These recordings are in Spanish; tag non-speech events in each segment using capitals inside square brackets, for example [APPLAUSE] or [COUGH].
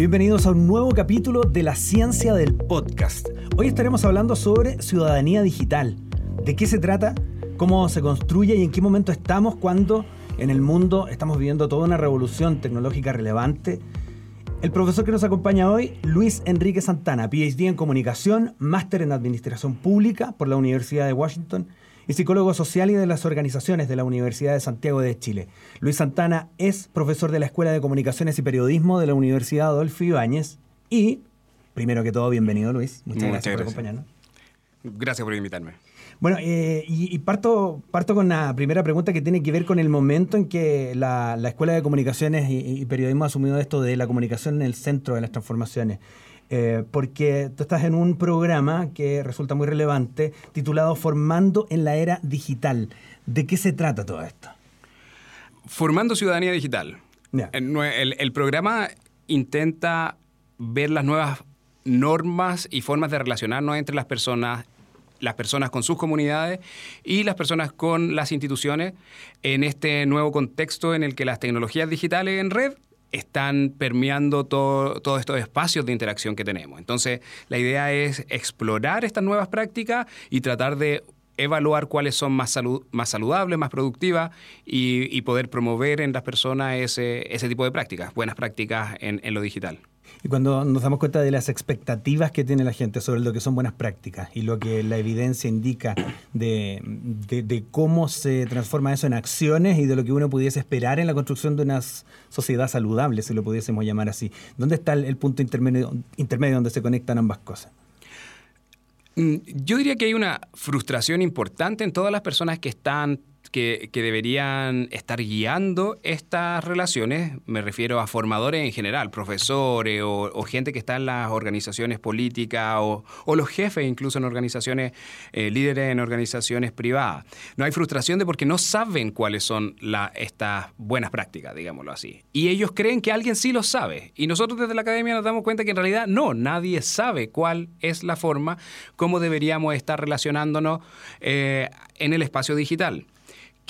Bienvenidos a un nuevo capítulo de la ciencia del podcast. Hoy estaremos hablando sobre ciudadanía digital. ¿De qué se trata? ¿Cómo se construye y en qué momento estamos cuando en el mundo estamos viviendo toda una revolución tecnológica relevante? El profesor que nos acompaña hoy, Luis Enrique Santana, PhD en comunicación, máster en administración pública por la Universidad de Washington y psicólogo social y de las organizaciones de la Universidad de Santiago de Chile. Luis Santana es profesor de la Escuela de Comunicaciones y Periodismo de la Universidad Adolfo Ibáñez y, primero que todo, bienvenido Luis. Muchas, gracias, por acompañarnos. Gracias por invitarme. Bueno, eh, y, parto, parto con la primera pregunta que tiene que ver con el momento en que la, Escuela de Comunicaciones y, y, Periodismo ha asumido esto de la comunicación en el centro de las transformaciones. Eh, porque tú estás en un programa que resulta muy relevante titulado Formando en la Era Digital. ¿De qué se trata todo esto? Formando Ciudadanía Digital. El, programa intenta ver las nuevas normas y formas de relacionarnos entre las personas las personas con sus comunidades y las personas con las instituciones en este nuevo contexto en el que las tecnologías digitales en red están permeando todos estos espacios de interacción que tenemos. Entonces, la idea es explorar estas nuevas prácticas y tratar de evaluar cuáles son más, más saludables, más productivas y, poder promover en las personas ese, ese tipo de prácticas, buenas prácticas en lo digital. Y cuando nos damos cuenta de las expectativas que tiene la gente sobre lo que son buenas prácticas y lo que la evidencia indica de, cómo se transforma eso en acciones y de lo que uno pudiese esperar en la construcción de una sociedad saludable, si lo pudiésemos llamar así, ¿dónde está el, punto intermedio, intermedio donde se conectan ambas cosas? Mm, yo diría que hay una frustración importante en todas las personas que están que, deberían estar guiando estas relaciones, me refiero a formadores en general, profesores o, gente que está en las organizaciones políticas o, los jefes incluso en organizaciones, eh, líderes en organizaciones privadas. No hay frustración de porque no saben cuáles son estas buenas prácticas, digámoslo así. Y ellos creen que alguien sí lo sabe. Y nosotros desde la academia nos damos cuenta que en realidad no, nadie sabe cuál es la forma, cómo deberíamos estar relacionándonos eh, en el espacio digital.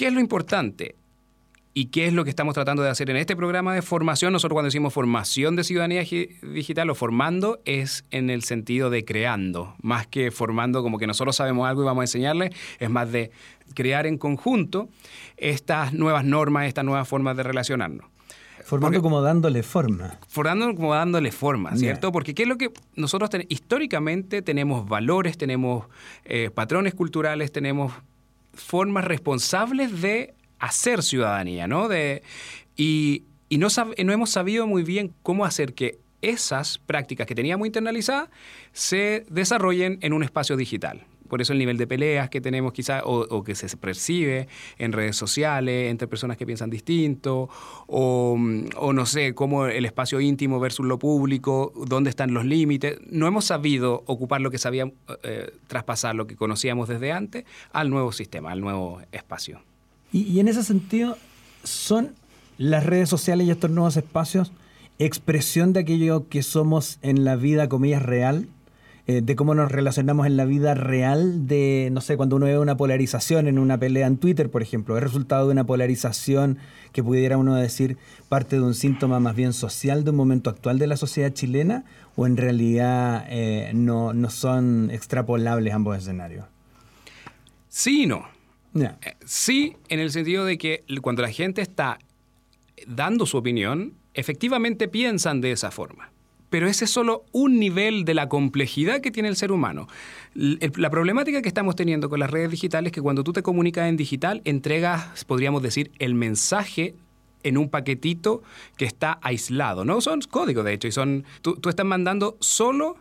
¿Qué es lo importante? ¿Y qué es lo que estamos tratando de hacer en este programa de formación? Nosotros cuando decimos formación de ciudadanía digital o formando es en el sentido de creando, más que formando como que nosotros sabemos algo y vamos a enseñarle, es más de crear en conjunto estas nuevas normas, estas nuevas formas de relacionarnos. Formando como dándole forma. Formando como dándole forma, ¿cierto? Porque ¿qué es lo que nosotros históricamente tenemos valores, tenemos eh, patrones culturales, tenemos formas responsables de hacer ciudadanía, ¿no? De, y, no, no hemos sabido muy bien cómo hacer que esas prácticas que teníamos internalizadas se desarrollen en un espacio digital. Por eso el nivel de peleas que tenemos quizás, o, que se percibe en redes sociales, entre personas que piensan distinto, o, no sé, cómo el espacio íntimo versus lo público, dónde están los límites. No hemos sabido ocupar lo que sabíamos, eh, traspasar lo que conocíamos desde antes al nuevo sistema, al nuevo espacio. Y, en ese sentido, ¿son las redes sociales y estos nuevos espacios expresión de aquello que somos en la vida, comillas, real? Eh, de cómo nos relacionamos en la vida real, de, no sé, cuando uno ve una polarización en una pelea en Twitter, por ejemplo, ¿es resultado de una polarización que pudiera uno decir parte de un síntoma más bien social de un momento actual de la sociedad chilena? ¿O en realidad eh, no, son extrapolables ambos escenarios? Sí y no. Eh, sí, en el sentido de que cuando la gente está dando su opinión, efectivamente piensan de esa forma pero ese es solo un nivel de la complejidad que tiene el ser humano. La problemática que estamos teniendo con las redes digitales es que cuando tú te comunicas en digital, entregas, podríamos decir, el mensaje en un paquetito que está aislado. No son códigos, de hecho, y son. Tú, estás mandando solo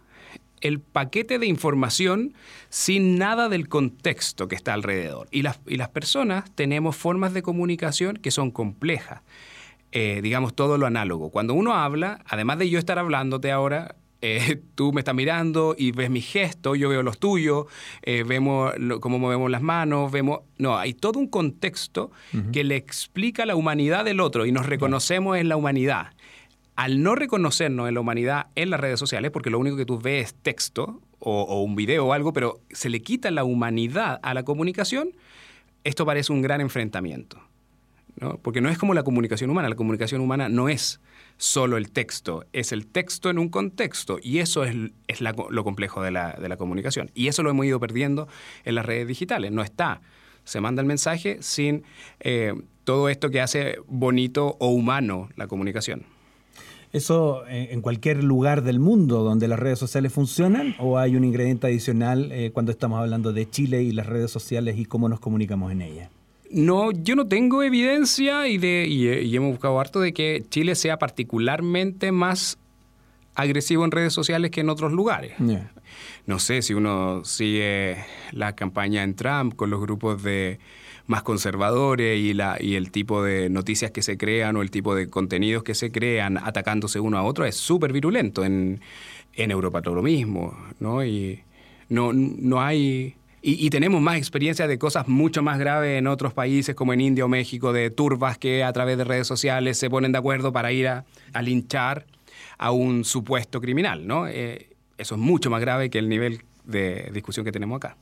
el paquete de información sin nada del contexto que está alrededor. Y las, y las personas tenemos formas de comunicación que son complejas. Eh, digamos, todo lo análogo. Cuando uno habla, además de yo estar hablándote ahora, eh, [LAUGHS] tú me estás mirando y ves mi gesto, yo veo los tuyos, eh, vemos cómo movemos las manos, vemos... No, hay todo un contexto que le explica la humanidad del otro y nos reconocemos en la humanidad. Al no reconocernos en la humanidad en las redes sociales, porque lo único que tú ves es texto o, o un video o algo, pero se le quita la humanidad a la comunicación, esto parece un gran enfrentamiento. Porque no es como la comunicación humana. La comunicación humana no es solo el texto, es el texto en un contexto. Y eso es, lo complejo de la, comunicación. Y eso lo hemos ido perdiendo en las redes digitales. No está. Se manda el mensaje sin eh, todo esto que hace bonito o humano la comunicación. ¿Eso eh, en cualquier lugar del mundo donde las redes sociales funcionan o hay un ingrediente adicional eh, cuando estamos hablando de Chile y las redes sociales y cómo nos comunicamos en ellas? No, yo no tengo evidencia y, de, y, hemos buscado harto de que Chile sea particularmente más agresivo en redes sociales que en otros lugares. No sé si uno sigue la campaña en Trump con los grupos de más conservadores y, la, y el tipo de noticias que se crean o el tipo de contenidos que se crean atacándose uno a otro es súper virulento. En, en Europa todo lo mismo, ¿no? Y no, no hay y, tenemos más experiencia de cosas mucho más graves en otros países como en India o México, de turbas que a través de redes sociales se ponen de acuerdo para ir a, linchar a un supuesto criminal. ¿no? Eh, eso es mucho más grave que el nivel de discusión que tenemos acá.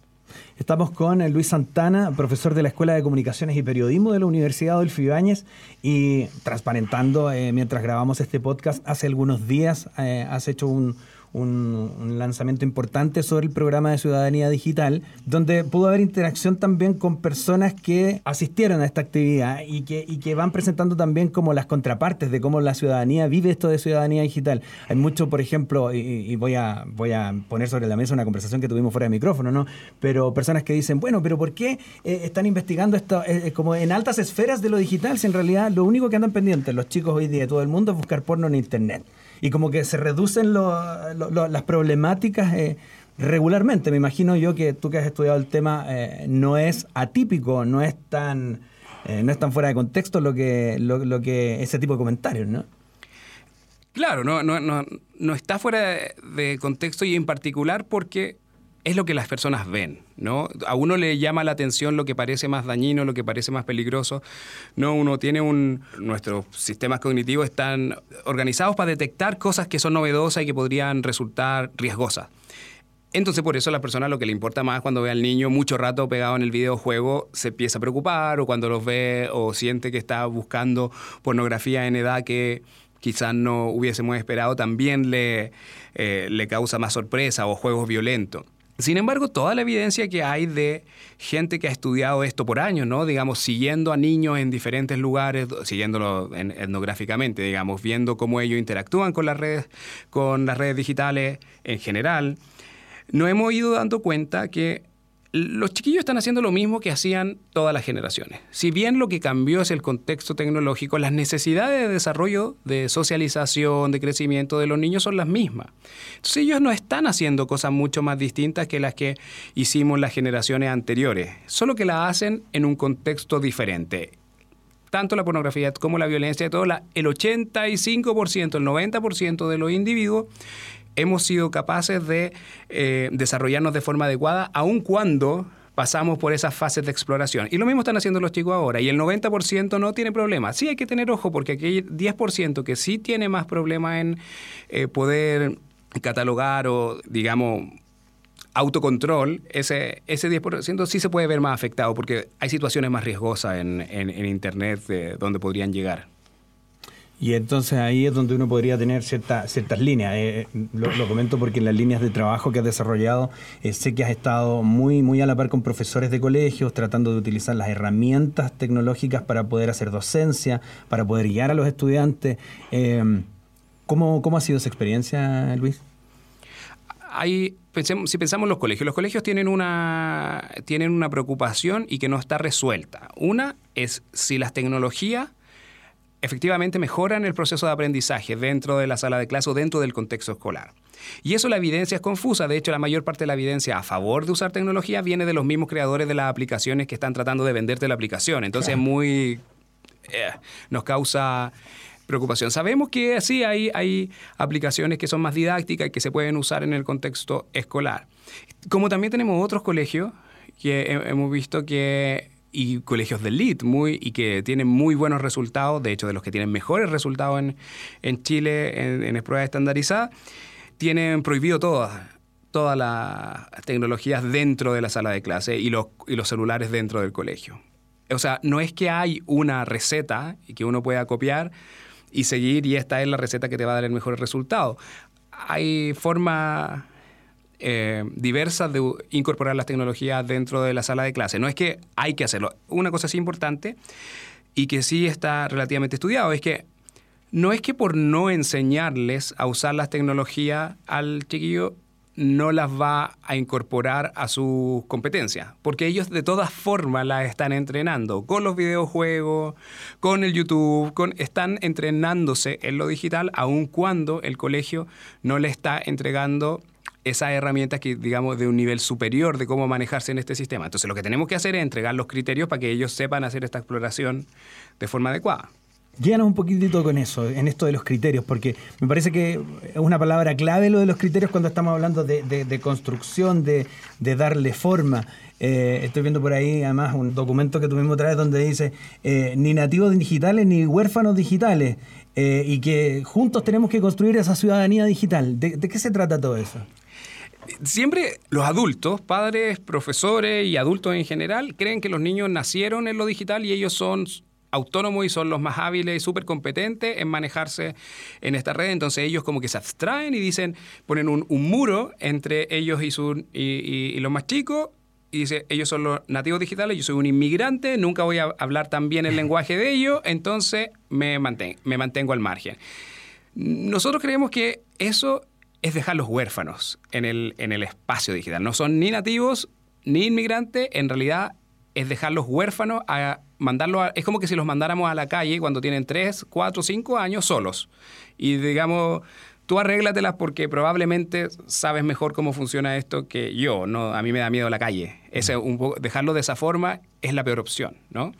Estamos con Luis Santana, profesor de la Escuela de Comunicaciones y Periodismo de la Universidad Adolfo Ibáñez y transparentando eh, mientras grabamos este podcast hace algunos días eh, has hecho un, un, lanzamiento importante sobre el programa de ciudadanía digital, donde pudo haber interacción también con personas que asistieron a esta actividad y que, y que van presentando también como las contrapartes de cómo la ciudadanía vive esto de ciudadanía digital. Hay mucho, por ejemplo, y, voy, a, voy a poner sobre la mesa una conversación que tuvimos fuera de micrófono, ¿no? Pero personas que dicen, bueno, pero ¿por qué eh, están investigando esto eh, eh, como en altas esferas de lo digital si en realidad lo único que andan pendientes los chicos hoy día de todo el mundo es buscar porno en Internet? Y como que se reducen las problemáticas eh, regularmente. Me imagino yo que tú que has estudiado el tema eh, no es atípico, no es tan eh, no es tan fuera de contexto lo que, lo, que ese tipo de comentarios, ¿no? Claro, no, no, no está fuera de contexto y en particular porque es lo que las personas ven, ¿no? A uno le llama la atención lo que parece más dañino, lo que parece más peligroso. No, uno tiene un nuestros sistemas cognitivos están organizados para detectar cosas que son novedosas y que podrían resultar riesgosas. Entonces por eso a la persona lo que le importa más cuando ve al niño mucho rato pegado en el videojuego se empieza a preocupar o cuando los ve o siente que está buscando pornografía en edad que quizás no hubiésemos esperado también le, eh, le causa más sorpresa o juegos violentos. Sin embargo, toda la evidencia que hay de gente que ha estudiado esto por años, ¿no? Digamos, siguiendo a niños en diferentes lugares, siguiéndolo etnográficamente, digamos, viendo cómo ellos interactúan con las redes, con las redes digitales en general, nos hemos ido dando cuenta que los chiquillos están haciendo lo mismo que hacían todas las generaciones. Si bien lo que cambió es el contexto tecnológico, las necesidades de desarrollo, de socialización, de crecimiento de los niños son las mismas. Entonces ellos no están haciendo cosas mucho más distintas que las que hicimos las generaciones anteriores, solo que las hacen en un contexto diferente tanto la pornografía como la violencia, todo el 85%, el 90% de los individuos hemos sido capaces de eh, desarrollarnos de forma adecuada, aun cuando pasamos por esas fases de exploración. Y lo mismo están haciendo los chicos ahora. Y el 90% no tiene problema. Sí hay que tener ojo porque hay 10% que sí tiene más problemas en eh, poder catalogar o, digamos, autocontrol, ese, ese 10% sí se puede ver más afectado porque hay situaciones más riesgosas en, en, Internet donde podrían llegar. Y entonces ahí es donde uno podría tener ciertas líneas. Eh, eh, lo, comento porque en las líneas de trabajo que has desarrollado, eh, sé que has estado muy, muy a la par con profesores de colegios, tratando de utilizar las herramientas tecnológicas para poder hacer docencia, para poder guiar a los estudiantes. ¿cómo, ¿Cómo ha sido esa experiencia, Luis? Hay, si pensamos en los colegios, los colegios tienen una, tienen una preocupación y que no está resuelta. Una es si las tecnologías efectivamente mejoran el proceso de aprendizaje dentro de la sala de clase o dentro del contexto escolar. Y eso la evidencia es confusa. De hecho, la mayor parte de la evidencia a favor de usar tecnología viene de los mismos creadores de las aplicaciones que están tratando de venderte la aplicación. Entonces, es muy... Eh, nos causa preocupación. Sabemos que sí hay, hay aplicaciones que son más didácticas y que se pueden usar en el contexto escolar. Como también tenemos otros colegios que hemos visto que y colegios de elite muy, y que tienen muy buenos resultados, de hecho de los que tienen mejores resultados en, en Chile en, en pruebas estandarizadas, tienen prohibido todas todas las tecnologías dentro de la sala de clase y los, y los celulares dentro del colegio. O sea, no es que hay una receta que uno pueda copiar y seguir y esta es la receta que te va a dar el mejor resultado. Hay formas eh, diversas de incorporar las tecnologías dentro de la sala de clase. No es que hay que hacerlo. Una cosa sí importante y que sí está relativamente estudiado es que no es que por no enseñarles a usar las tecnologías al chiquillo no las va a incorporar a sus competencias, porque ellos de todas formas las están entrenando con los videojuegos, con el YouTube, con, están entrenándose en lo digital, aun cuando el colegio no le está entregando esas herramientas que, digamos, de un nivel superior de cómo manejarse en este sistema. Entonces, lo que tenemos que hacer es entregar los criterios para que ellos sepan hacer esta exploración de forma adecuada. Guíanos un poquitito con eso, en esto de los criterios, porque me parece que es una palabra clave lo de los criterios cuando estamos hablando de, construcción, de, darle forma. Eh, estoy viendo por ahí además un documento que tuvimos otra vez donde dice eh, ni nativos digitales ni huérfanos digitales eh, y que juntos tenemos que construir esa ciudadanía digital. ¿De, qué se trata todo eso? Siempre los adultos, padres, profesores y adultos en general, creen que los niños nacieron en lo digital y ellos son autónomos y son los más hábiles y súper competentes en manejarse en esta red. Entonces ellos como que se abstraen y dicen, ponen un, muro entre ellos y, su, y, los más chicos y dice, ellos son los nativos digitales, yo soy un inmigrante, nunca voy a hablar tan bien el [LAUGHS] lenguaje de ellos, entonces me, me mantengo al margen. Nosotros creemos que eso es dejarlos huérfanos en el, en el espacio digital. No son ni nativos ni inmigrantes, en realidad es dejarlos huérfanos a mandarlo es como que si los mandáramos a la calle cuando tienen 3, 4, 5 años solos. Y digamos, tú arréglatelas porque probablemente sabes mejor cómo funciona esto que yo. No, a mí me da miedo la calle. Ese, un dejarlo de esa forma es la peor opción, ¿no?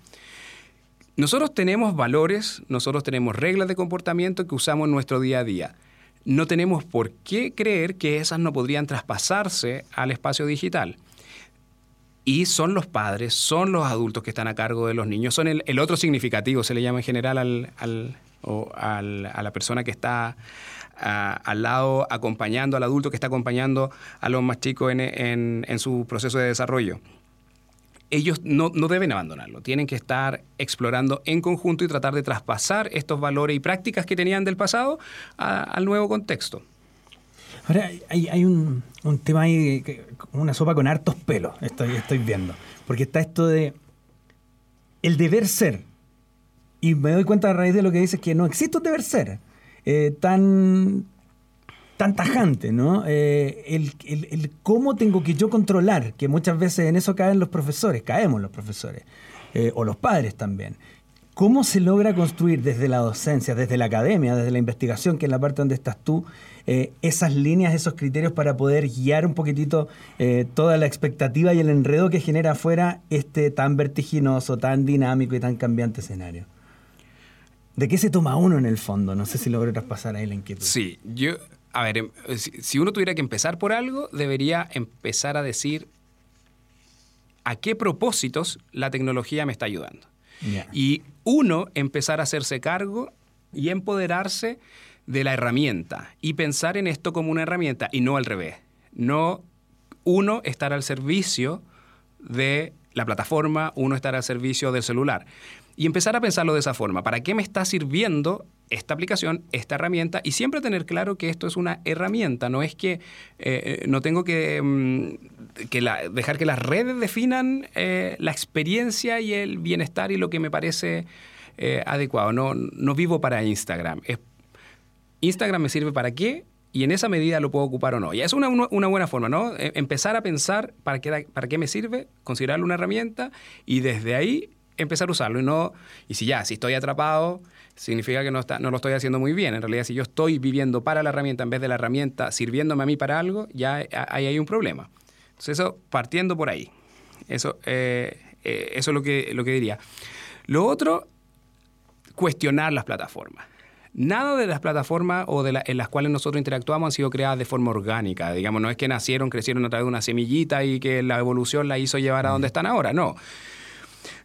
Nosotros tenemos valores, nosotros tenemos reglas de comportamiento que usamos en nuestro día a día. No tenemos por qué creer que esas no podrían traspasarse al espacio digital y son los padres, son los adultos que están a cargo de los niños, son el, otro significativo, se le llama en general al, a la persona que está al lado acompañando, al adulto que está acompañando a los más chicos en, su proceso de desarrollo. Ellos no, deben abandonarlo, tienen que estar explorando en conjunto y tratar de traspasar estos valores y prácticas que tenían del pasado al nuevo contexto. Ahora, hay, un, tema ahí, una sopa con hartos pelos, estoy, estoy viendo. Porque está esto de el deber ser. Y me doy cuenta a raíz de lo que dices que no existe un deber ser eh, tan, tan tajante, ¿no? Eh, el, cómo tengo que yo controlar, que muchas veces en eso caen los profesores, caemos los profesores, eh, o los padres también. ¿Cómo se logra construir desde la docencia, desde la academia, desde la investigación, que es la parte donde estás tú, esas líneas, esos criterios para poder guiar un poquitito toda la expectativa y el enredo que genera afuera este tan vertiginoso, tan dinámico y tan cambiante escenario? ¿De qué se toma uno en el fondo? No sé si logro traspasar ahí la inquietud. Sí, yo, a ver, em, si uno tuviera que empezar por algo, debería empezar a decir a qué propósitos la tecnología me está ayudando. Y uno, empezar a hacerse cargo y empoderarse de la herramienta y pensar en esto como una herramienta y no al revés. No uno estar al servicio de la plataforma, uno estar al servicio del celular. Y empezar a pensarlo de esa forma. ¿Para qué me está sirviendo esta aplicación, esta herramienta? Y siempre tener claro que esto es una herramienta, no es que eh, eh, no tengo que, mm, dejar que las redes definan eh, la experiencia y el bienestar y lo que me parece adecuado. No, no vivo para Instagram. Instagram me sirve para qué y en esa medida lo puedo ocupar o no. Y es una, una, buena forma, ¿no? Empezar a pensar para qué, para qué me sirve, considerarlo una herramienta y desde ahí empezar a usarlo y no, y si ya, si estoy atrapado, significa que no, está, no lo estoy haciendo muy bien. En realidad, si yo estoy viviendo para la herramienta en vez de la herramienta sirviéndome a mí para algo, ya ahí hay un problema. Entonces, eso partiendo por ahí. Eso, eh, eh, eso es lo que, lo que diría. Lo otro, cuestionar las plataformas. Nada de las plataformas o de en las cuales nosotros interactuamos han sido creadas de forma orgánica. Digamos, no es que nacieron, crecieron a través de una semillita y que la evolución la hizo llevar a donde están ahora. No.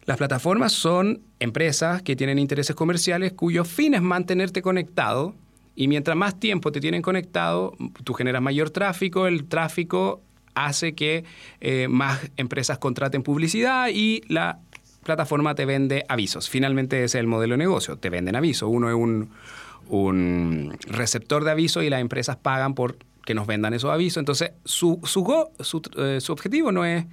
Las plataformas son empresas que tienen intereses comerciales cuyo fin es mantenerte conectado y mientras más tiempo te tienen conectado, tú generas mayor tráfico, el tráfico hace que eh, más empresas contraten publicidad y la plataforma te vende avisos. Finalmente ese es el modelo de negocio, te venden avisos. Uno es un, receptor de avisos y las empresas pagan por que nos vendan esos avisos. Entonces, su, su, su, eh, su objetivo no es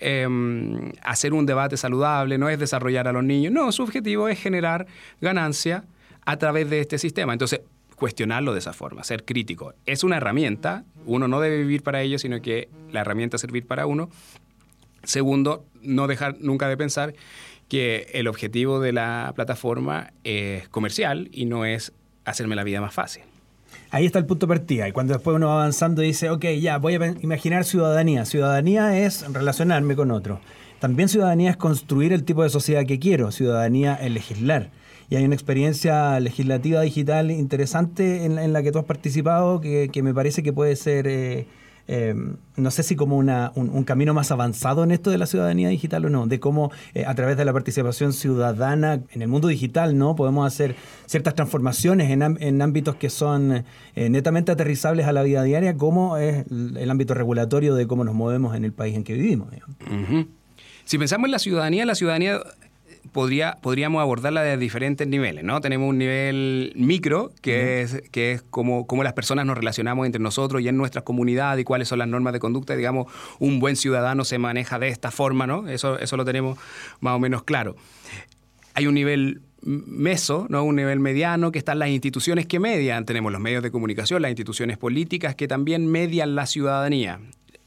em, hacer un debate saludable, no es desarrollar a los niños, no, su objetivo es generar ganancia a través de este sistema. Entonces, cuestionarlo de esa forma, ser crítico. Es una herramienta, uno no debe vivir para ello, sino que la herramienta servir para uno. Segundo, no dejar nunca de pensar que el objetivo de la plataforma es comercial y no es hacerme la vida más fácil. Ahí está el punto de partida. Y cuando después uno va avanzando y dice, ok, ya, voy a imaginar ciudadanía. Ciudadanía es relacionarme con otro. También ciudadanía es construir el tipo de sociedad que quiero. Ciudadanía es legislar y hay una experiencia legislativa digital interesante en, la que tú has participado que, me parece que puede ser, eh, eh, no sé si como una, un, camino más avanzado en esto de la ciudadanía digital o no, de cómo eh, a través de la participación ciudadana en el mundo digital no podemos hacer ciertas transformaciones en, ámbitos que son netamente aterrizables a la vida diaria, como es el, ámbito regulatorio de cómo nos movemos en el país en que vivimos. Si pensamos en la ciudadanía, la ciudadanía podría, podríamos abordarla de diferentes niveles, ¿no? Tenemos un nivel micro, que es, que es como, las personas nos relacionamos entre nosotros y en nuestra comunidad y cuáles son las normas de conducta. Digamos, un buen ciudadano se maneja de esta forma, ¿no? Eso, eso lo tenemos más o menos claro. Hay un nivel meso, ¿no? un nivel mediano, que están las instituciones que median. Tenemos los medios de comunicación, las instituciones políticas que también median la ciudadanía.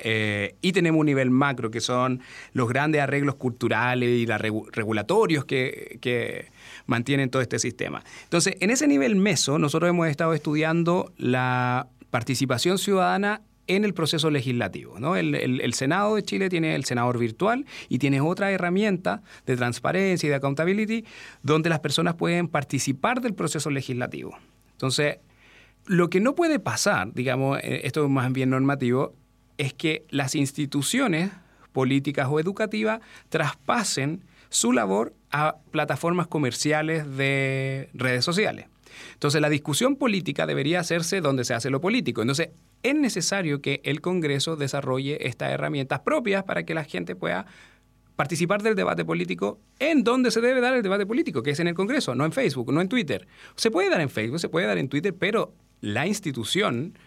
Eh, y tenemos un nivel macro, que son los grandes arreglos culturales y los regulatorios que, mantienen todo este sistema. Entonces, en ese nivel meso, nosotros hemos estado estudiando la participación ciudadana en el proceso legislativo. El, Senado de Chile tiene el senador virtual y tiene otra herramienta de transparencia y de accountability donde las personas pueden participar del proceso legislativo. Entonces, lo que no puede pasar, digamos, eh, esto es más bien normativo, es que las instituciones políticas o educativas traspasen su labor a plataformas comerciales de redes sociales. Entonces, la discusión política debería hacerse donde se hace lo político. Entonces, es necesario que el Congreso desarrolle estas herramientas propias para que la gente pueda participar del debate político en donde se debe dar el debate político, que es en el Congreso, no en Facebook, no en Twitter. Se puede dar en Facebook, se puede dar en Twitter, pero la institución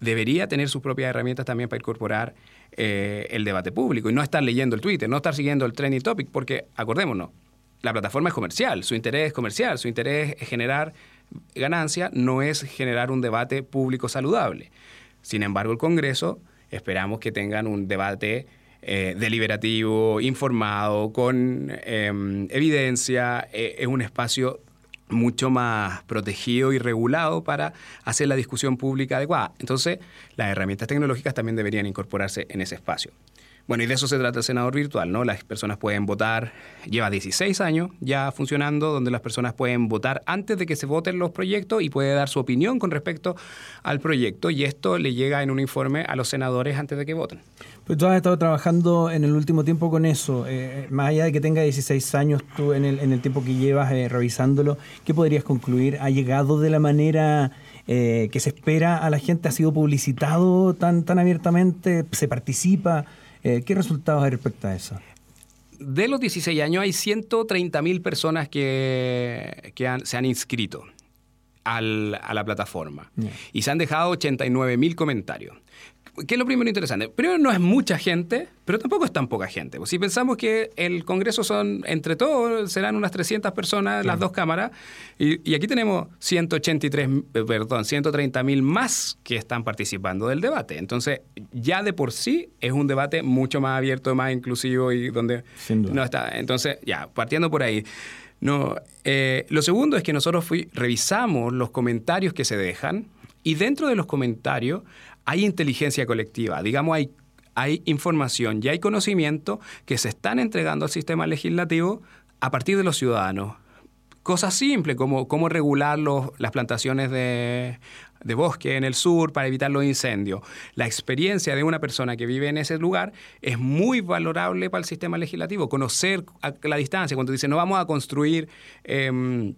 debería tener sus propias herramientas también para incorporar eh, el debate público y no estar leyendo el Twitter, no estar siguiendo el trending topic, porque acordémonos, la plataforma es comercial, su interés es comercial, su interés es generar ganancia, no es generar un debate público saludable. Sin embargo, el Congreso esperamos que tengan un debate eh, deliberativo, informado, con em, evidencia, eh, es un espacio mucho más protegido y regulado para hacer la discusión pública adecuada. Entonces, las herramientas tecnológicas también deberían incorporarse en ese espacio. Bueno, y de eso se trata el senador virtual, ¿no? Las personas pueden votar, lleva 16 años ya funcionando, donde las personas pueden votar antes de que se voten los proyectos y puede dar su opinión con respecto al proyecto y esto le llega en un informe a los senadores antes de que voten. Pues tú has estado trabajando en el último tiempo con eso, eh, más allá de que tenga 16 años tú en el, en el tiempo que llevas eh, revisándolo, ¿qué podrías concluir? ¿Ha llegado de la manera... Eh, que se espera a la gente? ¿Ha sido publicitado tan, tan abiertamente? ¿Se participa? Eh, ¿Qué resultados hay respecto a eso? De los 16 años hay 130 mil personas que, se han inscrito a la plataforma y se han dejado 89 mil comentarios. ¿Qué es lo primero interesante? Primero, no es mucha gente, pero tampoco es tan poca gente. Si pensamos que el Congreso son, entre todos, serán unas 300 personas, las dos cámaras, y, aquí tenemos 183, eh, perdón, 130 mil más que están participando del debate. Entonces, ya de por sí es un debate mucho más abierto, más inclusivo y donde no está. Entonces, ya, partiendo por ahí. No, eh, lo segundo es que nosotros revisamos los comentarios que se dejan y dentro de los comentarios hay inteligencia colectiva, digamos, hay, información y hay conocimiento que se están entregando al sistema legislativo a partir de los ciudadanos. Cosas simples como cómo regular las plantaciones de, bosque en el sur para evitar los incendios. La experiencia de una persona que vive en ese lugar es muy valorable para el sistema legislativo. Conocer a la distancia, cuando dice no vamos a construir... Em,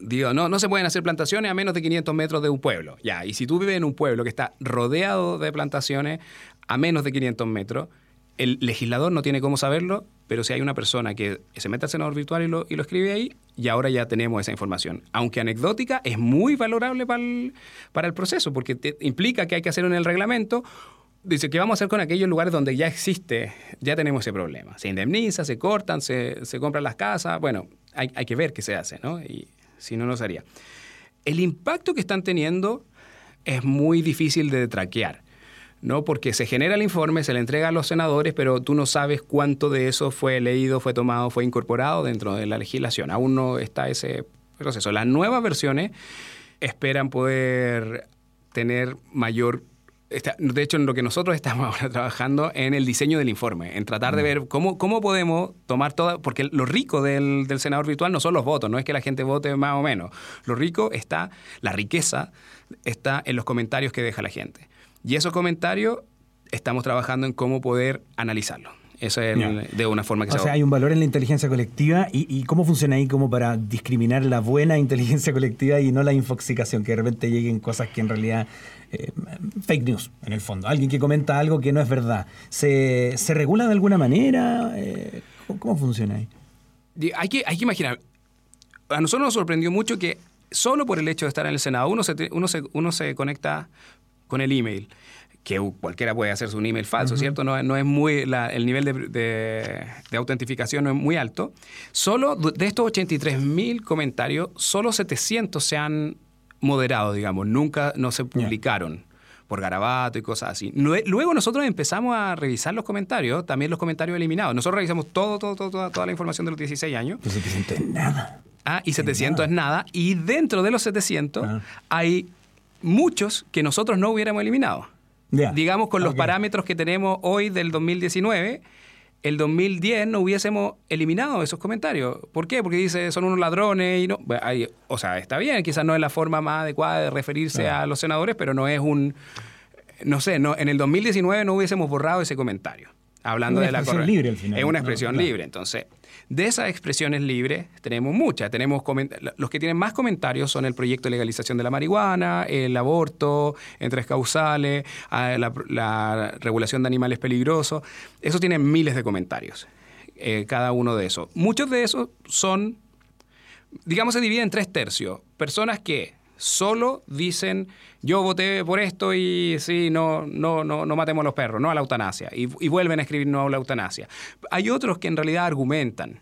Digo, no, no se pueden hacer plantaciones a menos de 500 metros de un pueblo. Ya, y si tú vives en un pueblo que está rodeado de plantaciones a menos de 500 metros, el legislador no tiene cómo saberlo pero si hay una persona que se mete al senador virtual y lo, y lo escribe ahí, y ahora ya tenemos esa información. Aunque anecdótica, es muy valorable para el, para el proceso, porque implica que hay que hacer en el reglamento dice, ¿qué vamos a hacer con aquellos lugares donde ya existe, ya tenemos ese problema? Se indemniza, se cortan, se, se compran las casas, bueno, hay, hay, que ver qué se hace, ¿no? Si no, no sería. El impacto que están teniendo es muy difícil de traquear. ¿no? Porque se genera el informe, se le entrega a los senadores, pero tú no sabes cuánto de eso fue leído, fue tomado, fue incorporado dentro de la legislación. Aún no está ese proceso. Las nuevas versiones esperan poder tener mayor de hecho, en lo que nosotros estamos [LAUGHS] ahora trabajando en el diseño del informe, en tratar de mm. ver cómo, cómo podemos tomar toda, porque lo rico del, del, senador virtual no son los votos, no es que la gente vote más o menos. Lo rico está, la riqueza está en los comentarios que deja la gente. Y esos comentarios estamos trabajando en cómo poder analizarlos. Eso es de una forma que o sea, hay un valor en la inteligencia colectiva y, cómo funciona ahí como para discriminar la buena [LAUGHS] inteligencia colectiva y no la infoxicación, que de repente lleguen cosas que en realidad eh, fake news, en el fondo. Alguien que comenta algo que no es verdad. ¿Se, regula de alguna manera? Eh, ¿cómo, funciona ahí? Hay que, hay que imaginar. A nosotros nos sorprendió mucho que solo por el hecho de estar en el Senado, uno se, uno se, uno se conecta con el email que cualquiera puede hacerse un email falso, ¿cierto? No, no, es muy, el nivel de, autentificación no es muy alto. Solo de estos 83 mil comentarios, solo 700 se han moderado, digamos, nunca no se publicaron. por garabato y cosas así. Luego nosotros empezamos a revisar los comentarios, también los comentarios eliminados. Nosotros revisamos todo, todo, todo toda, la información de los 16 años. Y 700 es nada. Ah, y 700 es nada. Y dentro de los 700 ah. hay muchos que nosotros no hubiéramos eliminado. Digamos, con los parámetros que tenemos hoy del 2019, el 2010 no hubiésemos eliminado esos comentarios. ¿Por qué? Porque dice, son unos ladrones y no... o sea, está bien, quizás no es la forma más adecuada de referirse a los senadores, pero no es un... No sé, no, en el 2019 no hubiésemos borrado ese comentario. Hablando de la expresión libre al final. Es una expresión libre. Entonces, de esas expresiones libres tenemos muchas. Tenemos los que tienen más comentarios son el proyecto de legalización de la marihuana, el aborto en tres causales, la, regulación de animales peligrosos. Eso tiene miles de comentarios, eh, cada uno de esos. Muchos de esos son, digamos, se dividen en tres tercios. Personas que solo dicen yo voté por esto y sí, no, no, no, no matemos a los perros, no a la eutanasia, y, vuelven a escribir no a la eutanasia. Hay otros que en realidad argumentan,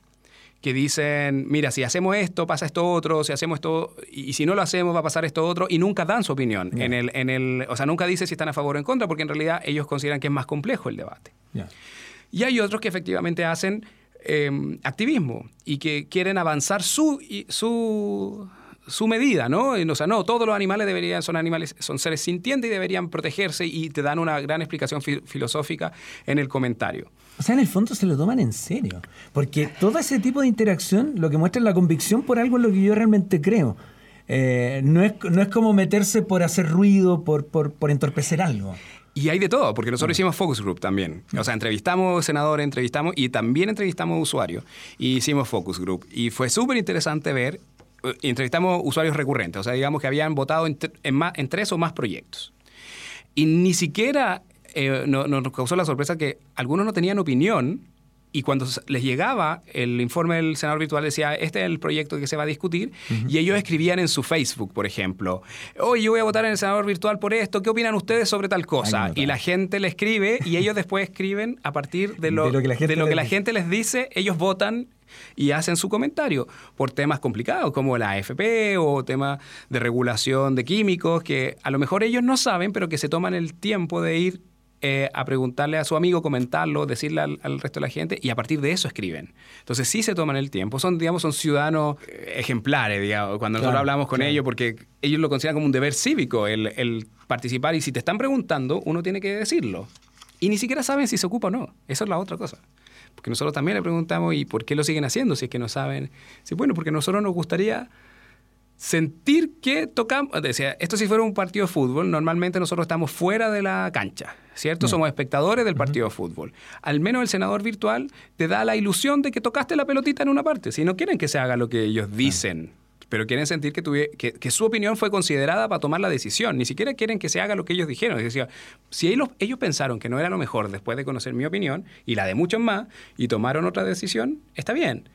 que dicen, mira, si hacemos esto, pasa esto otro, si hacemos esto, y, si no lo hacemos, va a pasar esto otro, y nunca dan su opinión. En el, en el, o sea, nunca dicen si están a favor o en contra, porque en realidad ellos consideran que es más complejo el debate. Y hay otros que efectivamente hacen em, activismo y que quieren avanzar su, su su medida, ¿no? O sea, no, todos los animales deberían, son animales, son seres sintientes y deberían protegerse y te dan una gran explicación filosófica en el comentario. O sea, en el fondo se lo toman en serio, porque todo ese tipo de interacción lo que muestra es la convicción por algo en lo que yo realmente creo. Eh, no, es, no es como meterse por hacer ruido, por, por, por entorpecer algo. Y hay de todo, porque nosotros hicimos focus group también. O sea, entrevistamos senadores, entrevistamos y también entrevistamos usuarios. Y hicimos focus group. Y fue súper interesante ver entrevistamos usuarios recurrentes, o sea, digamos que habían votado en, tres o más proyectos. Y ni siquiera eh, nos causó la sorpresa que algunos no tenían opinión y cuando les llegaba el informe del senador virtual decía, este es el proyecto que se va a discutir, y ellos escribían en su Facebook, por ejemplo, oye, yo voy a votar en el senador virtual por esto, ¿qué opinan ustedes sobre tal cosa? y la gente le escribe y ellos después escriben a partir de lo, que, la gente, les dice, ellos votan y hacen su comentario por temas complicados como la AFP o temas de regulación de químicos que a lo mejor ellos no saben, pero que se toman el tiempo de ir eh, a preguntarle a su amigo, comentarlo, decirle al, resto de la gente y a partir de eso escriben. Entonces sí se toman el tiempo, son, digamos, son ciudadanos eh, ejemplares, digamos, cuando nosotros hablamos con ellos, porque ellos lo consideran como un deber cívico el, el participar y si te están preguntando, uno tiene que decirlo. Y ni siquiera saben si se ocupa o no. Esa es la otra cosa. Porque nosotros también le preguntamos, ¿y por qué lo siguen haciendo si es que no saben? Sí, bueno, porque nosotros nos gustaría sentir que tocamos, decía, esto si fuera un partido de fútbol, normalmente nosotros estamos fuera de la cancha, ¿cierto? Somos espectadores del partido de fútbol. Al menos el senador virtual te da la ilusión de que tocaste la pelotita en una parte, si no quieren que se haga lo que ellos dicen. pero quieren sentir que, que, su opinión fue considerada para tomar la decisión. Ni siquiera quieren que se haga lo que ellos dijeron. Es decir, si ellos, ellos pensaron que no era lo mejor después de conocer mi opinión y la de muchos más y tomaron otra decisión, está bien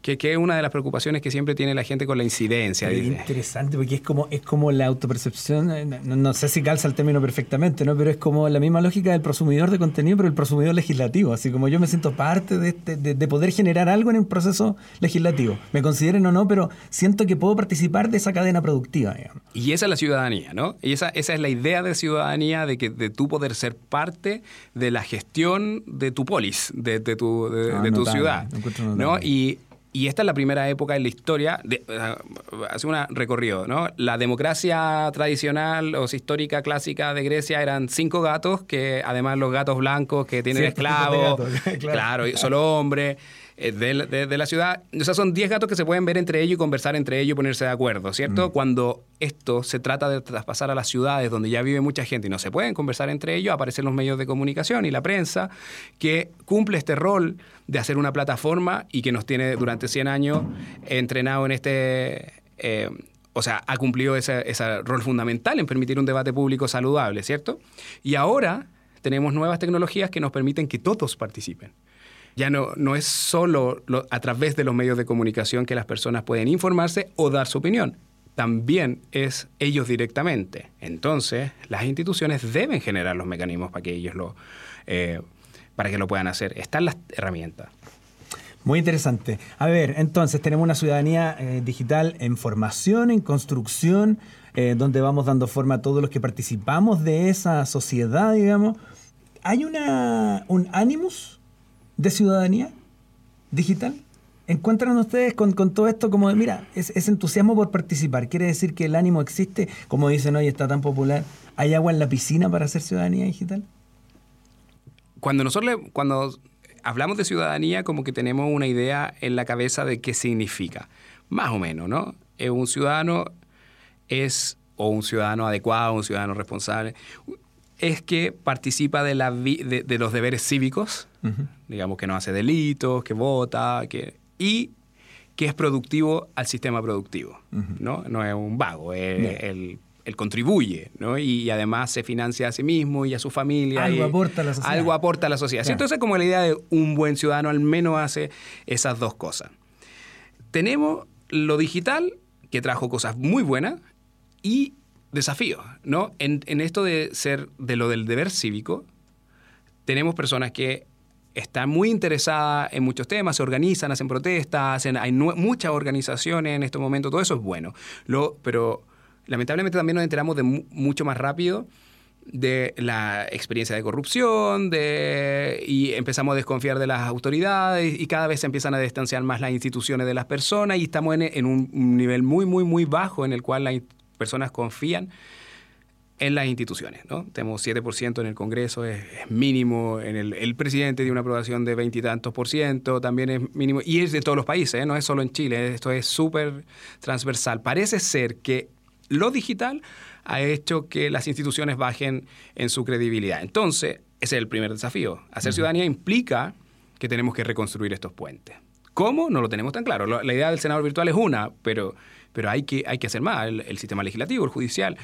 que, es una de las preocupaciones que siempre tiene la gente con la incidencia. Es interesante, porque es como, es como la autopercepción, eh, no, sé si calza el término perfectamente, ¿no? pero es como la misma lógica del prosumidor de contenido, pero el prosumidor legislativo. Así como yo me siento parte de, este, de, poder generar algo en un proceso legislativo. Me consideren o no, pero siento que puedo participar de esa cadena productiva. Y esa es la ciudadanía, ¿no? Y esa, esa es la idea de ciudadanía, de que de tú poder ser parte de la gestión de tu polis, de, tu, de, ah, tu ciudad. ¿no? Y y esta es la primera época en la historia, de, hace un recorrido, ¿no? La democracia tradicional o histórica clásica de Grecia eran cinco gatos, que además los gatos blancos que tienen esclavos, [LAUGHS] claro. solo hombres. Eh, de, la ciudad. O sea, son 10 gatos que se pueden ver entre ellos y conversar entre ellos y ponerse de acuerdo, ¿cierto? Mm. Cuando esto se trata de traspasar a las ciudades donde ya vive mucha gente y no se pueden conversar entre ellos, aparecen los medios de comunicación y la prensa que cumple este rol de hacer una plataforma y que nos tiene durante 100 años entrenado en este... Eh, o sea, ha cumplido ese, ese rol fundamental en permitir un debate público saludable, ¿cierto? Y ahora tenemos nuevas tecnologías que nos permiten que todos participen ya no, no es solo a través de los medios de comunicación que las personas pueden informarse o dar su opinión. También es ellos directamente. Entonces, las instituciones deben generar los mecanismos para que ellos lo, eh, para que lo puedan hacer. Están las herramientas. Muy interesante. A ver, entonces tenemos una ciudadanía eh, digital en formación, en construcción, eh, donde vamos dando forma a todos los que participamos de esa sociedad, digamos. ¿Hay una, un ánimos de ciudadanía digital? ¿Encuentran ustedes con, todo esto como de, mira, es, entusiasmo por participar? ¿Quiere decir que el ánimo existe? Como dicen hoy, está tan popular. ¿Hay agua en la piscina para hacer ciudadanía digital? Cuando nosotros cuando hablamos de ciudadanía, como que tenemos una idea en la cabeza de qué significa. Más o menos, ¿no? Un ciudadano es, o un ciudadano adecuado, un ciudadano responsable, es que participa de, la de, los deberes cívicos, digamos que no hace delitos, que vota, que, y que es productivo al sistema productivo. ¿no? no es un vago, es, él, contribuye ¿no? y, además se financia a sí mismo y a su familia. Algo aporta a la sociedad. Algo aporta a la sociedad. Entonces, como la idea de un buen ciudadano al menos hace esas dos cosas. Tenemos lo digital, que trajo cosas muy buenas, y desafío, ¿no? En, esto de ser de lo del deber cívico, tenemos personas que están muy interesadas en muchos temas, se organizan, hacen protestas, hacen, hay muchas organizaciones en este momento, todo eso es bueno. Pero lamentablemente también nos enteramos de mucho más rápido de la experiencia de corrupción de, y empezamos a desconfiar de las autoridades y cada vez se empiezan a distanciar más las instituciones de las personas y estamos en, en un nivel muy, muy, muy bajo en el cual la, personas confían en las instituciones. ¿no? Tenemos 7% en el Congreso, es, mínimo, en el, presidente de una aprobación de veintitantos por ciento, también es mínimo, y es de todos los países, ¿eh? no es solo en Chile, esto es súper transversal. Parece ser que lo digital ha hecho que las instituciones bajen en su credibilidad. Entonces, ese es el primer desafío. Hacer ciudadanía implica que tenemos que reconstruir estos puentes. ¿Cómo? No lo tenemos tan claro. La idea del senador virtual es una, pero pero hay que, hay que hacer más, el, sistema legislativo, el judicial.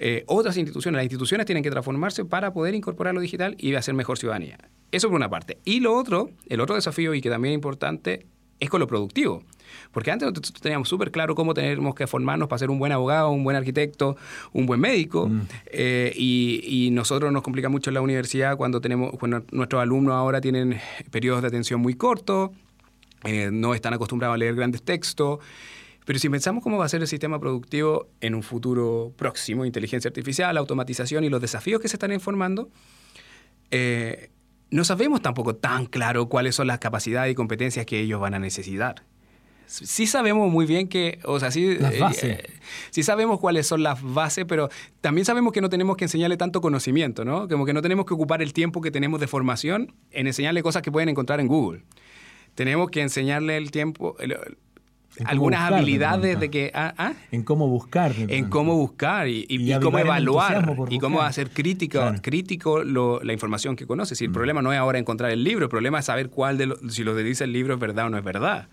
Eh, otras instituciones, las instituciones tienen que transformarse para poder incorporar lo digital y hacer mejor ciudadanía. Eso por una parte. Y lo otro, el otro desafío y que también es importante, es con lo productivo. Porque antes teníamos súper claro cómo tenemos que formarnos para ser un buen abogado, un buen arquitecto, un buen médico. Mm. Eh, y, nosotros nos complica mucho en la universidad cuando tenemos, cuando nuestros alumnos ahora tienen periodos de atención muy cortos, eh, no están acostumbrados a leer grandes textos. Pero si pensamos cómo va a ser el sistema productivo en un futuro próximo, inteligencia artificial, automatización y los desafíos que se están informando, eh, no sabemos tampoco tan claro cuáles son las capacidades y competencias que ellos van a necesitar. Sí sabemos muy bien que, o sea, sí, eh, sí sabemos cuáles son las bases, pero también sabemos que no tenemos que enseñarle tanto conocimiento, ¿no? Como que no tenemos que ocupar el tiempo que tenemos de formación en enseñarle cosas que pueden encontrar en Google. Tenemos que enseñarle el tiempo, algunas habilidades de que... Ah, ah. En cómo buscar. En cómo buscar y, cómo evaluar y cómo hacer crítico, crítico la información que conoces. Y el mm. problema no es ahora encontrar el libro, el problema es saber cuál de si lo que dice el libro es verdad o no es verdad.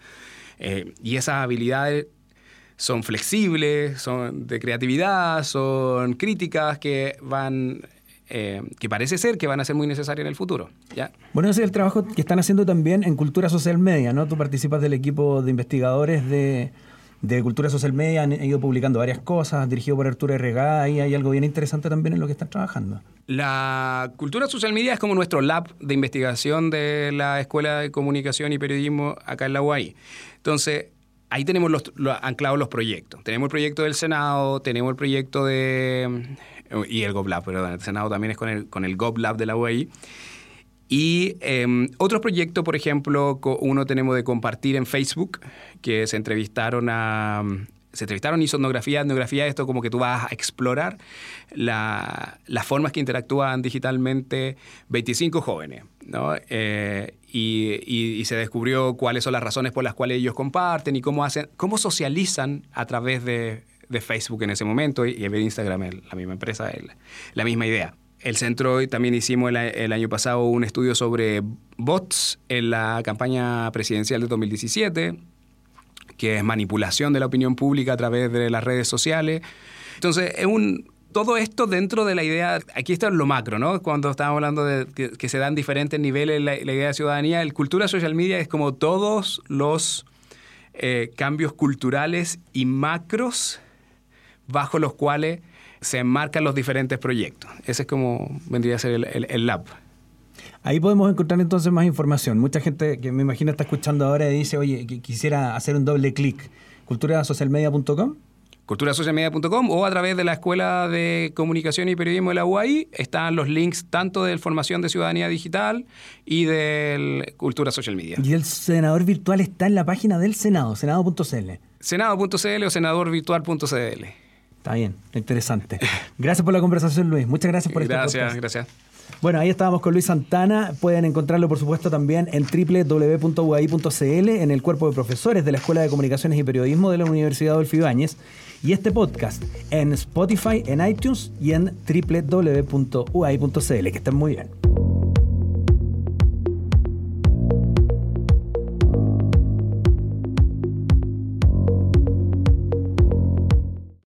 Eh, y esas habilidades son flexibles, son de creatividad, son críticas que van eh, que parece ser que van a ser muy necesarias en el futuro. ¿ya? Bueno, ese es el trabajo que están haciendo también en Cultura Social Media, ¿no? Tú participas del equipo de investigadores de, de Cultura Social Media, han ido publicando varias cosas, dirigido por Arturo Regá, y hay algo bien interesante también en lo que están trabajando. La Cultura Social Media es como nuestro lab de investigación de la Escuela de Comunicación y Periodismo acá en la UAI. Entonces, ahí tenemos los, anclados los proyectos. Tenemos el proyecto del Senado, tenemos el proyecto de y el GovLab, pero el Senado también es con el, con el GovLab de la UAI. Y eh, otro proyecto, por ejemplo, uno tenemos de compartir en Facebook, que se entrevistaron a... Se entrevistaron y sonografía, etnografía, esto como que tú vas a explorar la, las formas que interactúan digitalmente 25 jóvenes, ¿no? Eh, y, y, se descubrió cuáles son las razones por las cuales ellos comparten y cómo, hacen, cómo socializan a través de de Facebook en ese momento y, de Instagram, la misma empresa, la misma idea. El centro también hicimos el, año pasado un estudio sobre bots en la campaña presidencial de 2017, que es manipulación de la opinión pública a través de las redes sociales. Entonces, es un, todo esto dentro de la idea, aquí está lo macro, ¿no? Cuando estábamos hablando de que, se dan diferentes niveles la, la, idea de ciudadanía, el cultura social media es como todos los eh, cambios culturales y macros bajo los cuales se enmarcan los diferentes proyectos. Ese es como vendría a ser el, lab. Ahí podemos encontrar entonces más información. Mucha gente que me imagino está escuchando ahora y dice, oye, quisiera hacer un doble clic. culturasocialmedia.com culturasocialmedia.com o a través de la Escuela de Comunicación y Periodismo de la UAI están los links tanto de formación de ciudadanía digital y de Cultura Social Media. Y el senador virtual está en la página del Senado, senado.cl. Senado.cl o senadorvirtual.cl. Está bien, interesante. Gracias por la conversación, Luis. Muchas gracias por este Gracias, gracias. Bueno, ahí estábamos con Luis Santana. Pueden encontrarlo, por supuesto, también en www.uai.cl, en el cuerpo de profesores de la Escuela de Comunicaciones y Periodismo de la Universidad Adolfo Ibáñez. Y este podcast en Spotify, en iTunes y en www.uai.cl. Que estén muy bien.